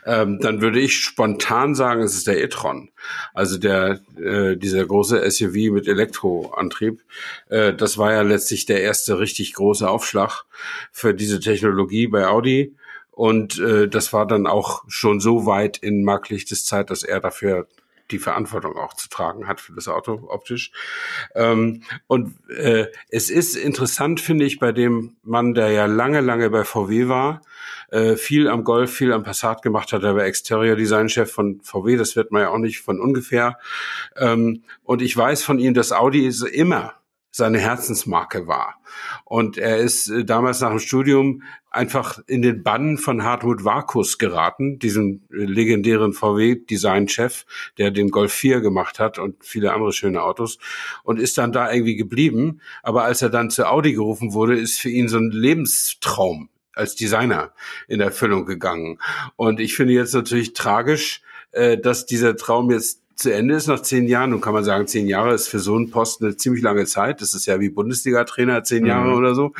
ja. ähm, dann würde ich spontan sagen, es ist der e-tron, also der äh, dieser große SUV mit Elektroantrieb. Äh, das war ja letztlich der erste richtig große Aufschlag für diese Technologie bei Audi. Und äh, das war dann auch schon so weit in Mark Lichtes Zeit, dass er dafür die Verantwortung auch zu tragen hat für das Auto optisch. Ähm, und äh, es ist interessant, finde ich, bei dem Mann, der ja lange, lange bei VW war, äh, viel am Golf, viel am Passat gemacht hat. Er war Exterior Design Chef von VW, das wird man ja auch nicht von ungefähr. Ähm, und ich weiß von ihm, dass Audi ist immer seine Herzensmarke war. Und er ist äh, damals nach dem Studium einfach in den Bann von Hartmut Vakus geraten, diesem äh, legendären VW-Design-Chef, der den Golf 4 gemacht hat und viele andere schöne Autos und ist dann da irgendwie geblieben. Aber als er dann zu Audi gerufen wurde, ist für ihn so ein Lebenstraum als Designer in Erfüllung gegangen. Und ich finde jetzt natürlich tragisch, äh, dass dieser Traum jetzt zu Ende ist nach zehn Jahren. Nun kann man sagen, zehn Jahre ist für so einen Posten eine ziemlich lange Zeit. Das ist ja wie Bundesliga-Trainer, zehn Jahre mhm. oder so.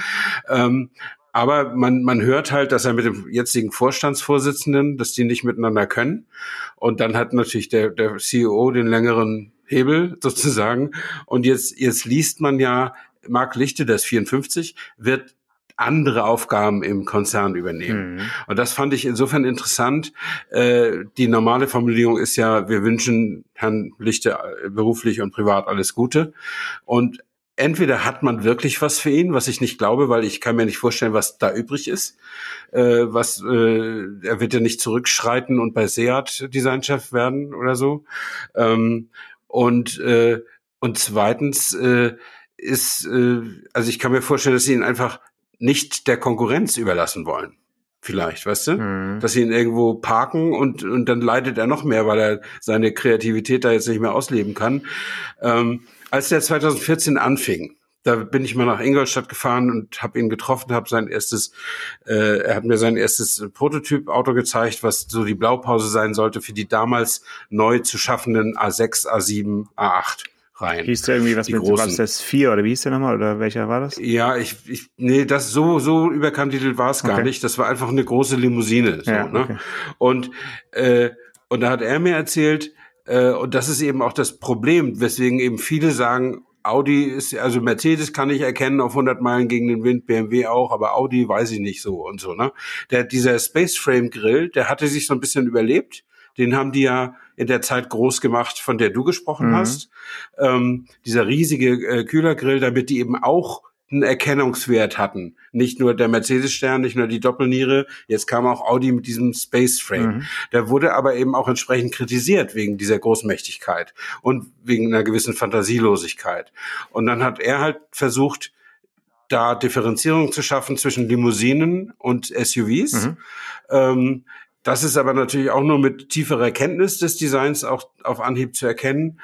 Ähm, aber man, man hört halt, dass er mit dem jetzigen Vorstandsvorsitzenden, dass die nicht miteinander können. Und dann hat natürlich der, der CEO den längeren Hebel (laughs) sozusagen. Und jetzt, jetzt liest man ja, Marc Lichte, der ist 54, wird andere Aufgaben im Konzern übernehmen. Mhm. Und das fand ich insofern interessant. Äh, die normale Formulierung ist ja, wir wünschen Herrn Lichte äh, beruflich und privat alles Gute. Und entweder hat man wirklich was für ihn, was ich nicht glaube, weil ich kann mir nicht vorstellen, was da übrig ist. Äh, was äh, er wird ja nicht zurückschreiten und bei Seat Designchef werden oder so. Ähm, und äh, und zweitens äh, ist, äh, also ich kann mir vorstellen, dass sie ihn einfach nicht der Konkurrenz überlassen wollen. Vielleicht, weißt du? Mhm. Dass sie ihn irgendwo parken und, und dann leidet er noch mehr, weil er seine Kreativität da jetzt nicht mehr ausleben kann. Ähm, als der 2014 anfing, da bin ich mal nach Ingolstadt gefahren und habe ihn getroffen, habe sein erstes, äh, er hat mir sein erstes Prototyp-Auto gezeigt, was so die Blaupause sein sollte für die damals neu zu schaffenden A6, A7, A8 rein. Hieß der irgendwie was die mit, großen. was das 4 oder wie hieß der nochmal oder welcher war das? Ja, ich, ich nee, das so, so überkandidelt war es gar okay. nicht. Das war einfach eine große Limousine. So, ja, ne? okay. Und, äh, und da hat er mir erzählt, äh, und das ist eben auch das Problem, weswegen eben viele sagen, Audi ist, also Mercedes kann ich erkennen auf 100 Meilen gegen den Wind, BMW auch, aber Audi weiß ich nicht so und so, ne? Der, dieser Space Frame Grill, der hatte sich so ein bisschen überlebt. Den haben die ja in der Zeit groß gemacht, von der du gesprochen mhm. hast. Ähm, dieser riesige äh, Kühlergrill, damit die eben auch einen Erkennungswert hatten. Nicht nur der Mercedes-Stern, nicht nur die Doppelniere, jetzt kam auch Audi mit diesem Space Frame. Mhm. Der wurde aber eben auch entsprechend kritisiert wegen dieser Großmächtigkeit und wegen einer gewissen Fantasielosigkeit. Und dann hat er halt versucht, da Differenzierung zu schaffen zwischen Limousinen und SUVs. Mhm. Ähm, das ist aber natürlich auch nur mit tieferer Kenntnis des Designs auch auf Anhieb zu erkennen.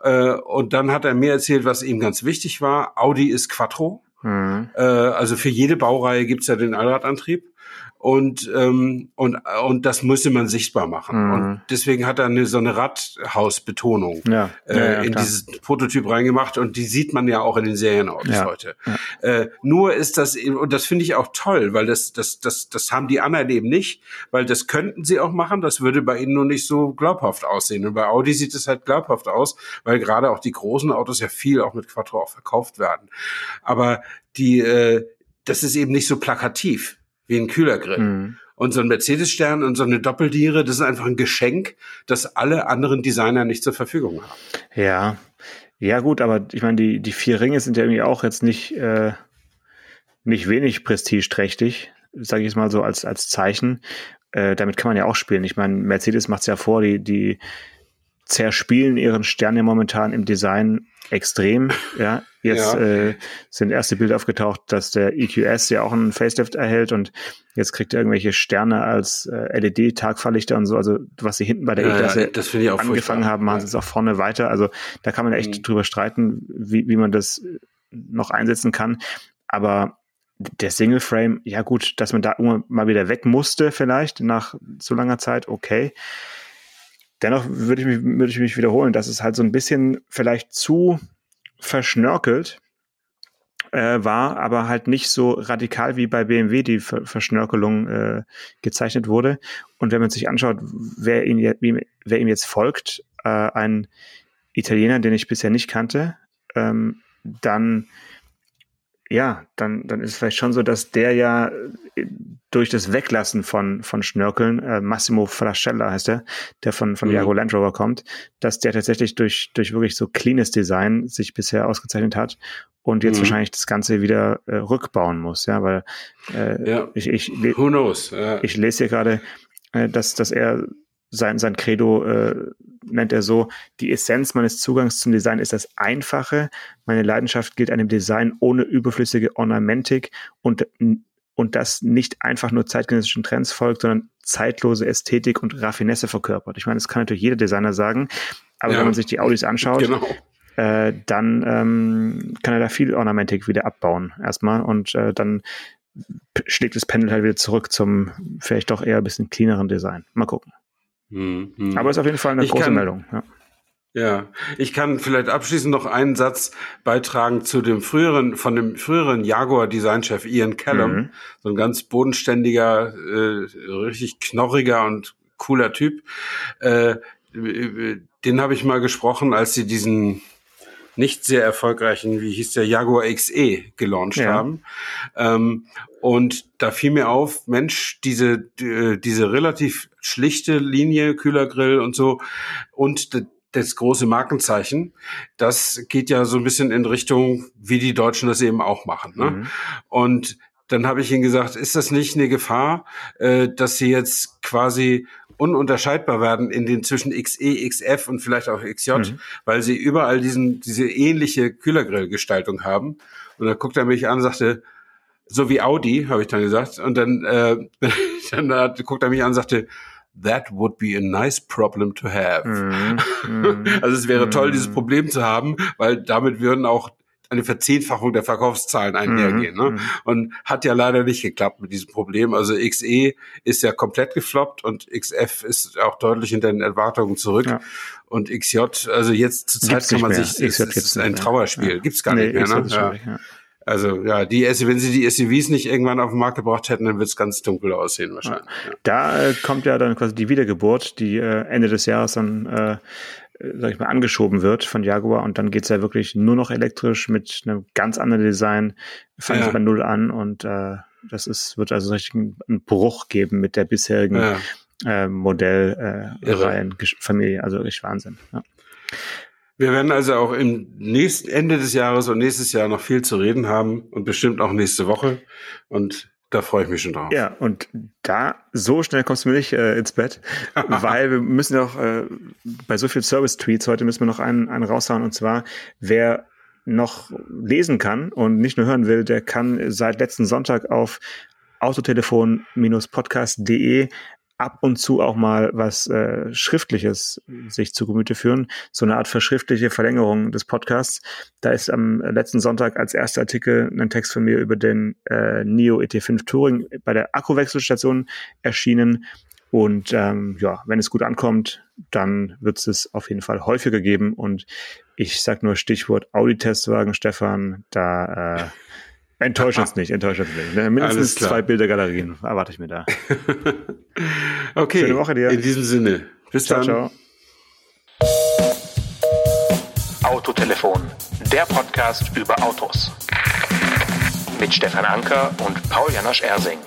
Äh, und dann hat er mir erzählt, was ihm ganz wichtig war. Audi ist Quattro. Mhm. Äh, also für jede Baureihe gibt's ja den Allradantrieb und ähm, und und das müsste man sichtbar machen mhm. und deswegen hat er eine so eine Radhausbetonung ja. Äh, ja, ja, in klar. dieses Prototyp reingemacht und die sieht man ja auch in den Serienautos ja. heute. Äh, nur ist das und das finde ich auch toll, weil das das das das haben die anderen eben nicht, weil das könnten sie auch machen, das würde bei ihnen nur nicht so glaubhaft aussehen und bei Audi sieht es halt glaubhaft aus, weil gerade auch die großen Autos ja viel auch mit Quattro auch verkauft werden. Aber die äh, das ist eben nicht so plakativ wie ein Kühlergrill. Mhm. Und so ein Mercedes-Stern und so eine Doppeldiere, das ist einfach ein Geschenk, das alle anderen Designer nicht zur Verfügung haben. Ja, ja gut, aber ich meine, die, die vier Ringe sind ja irgendwie auch jetzt nicht, äh, nicht wenig prestigeträchtig, sage ich es mal so als, als Zeichen. Äh, damit kann man ja auch spielen. Ich meine, Mercedes macht es ja vor, die, die zerspielen ihren Stern ja momentan im Design extrem. (laughs) Ja, jetzt ja. Äh, sind erste Bilder aufgetaucht, dass der EQS ja auch einen Facelift erhält und jetzt kriegt er irgendwelche Sterne als äh, LED-Tagfahrlichter und so. Also was sie hinten bei der E-Klasse ja, angefangen haben, machen sie es auch vorne weiter. Also da kann man echt mhm. drüber streiten, wie, wie man das noch einsetzen kann. Aber der Single Frame, ja gut, dass man da mal wieder weg musste, vielleicht nach so langer Zeit, okay. Dennoch würde ich, mich, würde ich mich wiederholen, dass es halt so ein bisschen vielleicht zu verschnörkelt äh, war, aber halt nicht so radikal wie bei BMW die Ver Verschnörkelung äh, gezeichnet wurde. Und wenn man sich anschaut, wer, ihn, wer ihm jetzt folgt, äh, ein Italiener, den ich bisher nicht kannte, ähm, dann ja, dann, dann ist es vielleicht schon so, dass der ja äh, durch das Weglassen von, von Schnörkeln, äh, Massimo Frascella heißt er, der von, von mhm. Jago Land Rover kommt, dass der tatsächlich durch, durch wirklich so cleanes Design sich bisher ausgezeichnet hat und jetzt mhm. wahrscheinlich das Ganze wieder äh, rückbauen muss, ja, weil äh, ja. ich, ich, Who knows? Ja. ich lese hier gerade, äh, dass, dass er sein, sein Credo äh, nennt er so, die Essenz meines Zugangs zum Design ist das Einfache. Meine Leidenschaft gilt einem Design ohne überflüssige Ornamentik und, und das nicht einfach nur zeitgenössischen Trends folgt, sondern zeitlose Ästhetik und Raffinesse verkörpert. Ich meine, das kann natürlich jeder Designer sagen, aber ja. wenn man sich die Audis anschaut, genau. äh, dann ähm, kann er da viel Ornamentik wieder abbauen erstmal und äh, dann schlägt das Pendel halt wieder zurück zum vielleicht doch eher ein bisschen cleaneren Design. Mal gucken. Hm, hm. Aber ist auf jeden Fall eine ich große kann, Meldung. Ja. ja, ich kann vielleicht abschließend noch einen Satz beitragen zu dem früheren, von dem früheren Jaguar-Designchef Ian Callum. Mhm. So ein ganz bodenständiger, äh, richtig knorriger und cooler Typ. Äh, den habe ich mal gesprochen, als sie diesen nicht sehr erfolgreichen, wie hieß der, Jaguar XE gelauncht ja. haben. Ähm, und da fiel mir auf, Mensch, diese, die, diese relativ schlichte Linie, Kühlergrill und so und das große Markenzeichen, das geht ja so ein bisschen in Richtung, wie die Deutschen das eben auch machen. Ne? Mhm. Und dann habe ich ihnen gesagt, ist das nicht eine Gefahr, äh, dass sie jetzt quasi ununterscheidbar werden in den zwischen XE, XF und vielleicht auch XJ, mhm. weil sie überall diesen, diese ähnliche Kühlergrillgestaltung haben. Und dann guckt er mich an und sagte, so wie Audi, habe ich dann gesagt. Und dann, äh, (laughs) dann hat, guckt er mich an und sagte, That would be a nice problem to have. Mm, (laughs) mm, also es wäre mm. toll, dieses Problem zu haben, weil damit würden auch eine Verzehnfachung der Verkaufszahlen einhergehen. Mhm, ne? Mhm. Und hat ja leider nicht geklappt mit diesem Problem. Also XE ist ja komplett gefloppt und XF ist auch deutlich hinter den Erwartungen zurück. Ja. Und XJ, also jetzt zur Zeit kann man mehr. sich, es ist ein Trauerspiel, ja. gibt's gar nee, nicht mehr. Ne? Ja. ja. Also ja, die wenn sie die SUVs nicht irgendwann auf den Markt gebracht hätten, dann wird es ganz dunkel aussehen wahrscheinlich. Ja. Da äh, kommt ja dann quasi die Wiedergeburt, die äh, Ende des Jahres dann äh, sag ich mal, angeschoben wird von Jaguar und dann geht's ja wirklich nur noch elektrisch mit einem ganz anderen Design, fangen ja. sie bei Null an und äh, das ist, wird also richtig einen Bruch geben mit der bisherigen ja. äh, Modellreihen, äh, also richtig Wahnsinn. Ja. Wir werden also auch im nächsten Ende des Jahres und nächstes Jahr noch viel zu reden haben und bestimmt auch nächste Woche. Und da freue ich mich schon drauf. Ja, und da so schnell kommst du mir nicht äh, ins Bett, (laughs) weil wir müssen noch äh, bei so viel Service-Tweets heute müssen wir noch einen, einen raushauen und zwar, wer noch lesen kann und nicht nur hören will, der kann seit letzten Sonntag auf autotelefon-podcast.de ab und zu auch mal was äh, Schriftliches sich zu Gemüte führen. So eine Art verschriftliche Verlängerung des Podcasts. Da ist am letzten Sonntag als erster Artikel ein Text von mir über den äh, NIO ET5 Touring bei der Akkuwechselstation erschienen. Und ähm, ja, wenn es gut ankommt, dann wird es auf jeden Fall häufiger geben. Und ich sag nur Stichwort Audi-Testwagen, Stefan, da äh, Enttäuscht uns nicht, enttäuscht uns nicht. Ne? Mindestens zwei Bildergalerien erwarte ich mir da. (laughs) okay. Schöne Woche dir. In diesem Sinne. Bis ciao, dann. Ciao. Autotelefon, der Podcast über Autos. Mit Stefan Anker und Paul Janosch Ersing.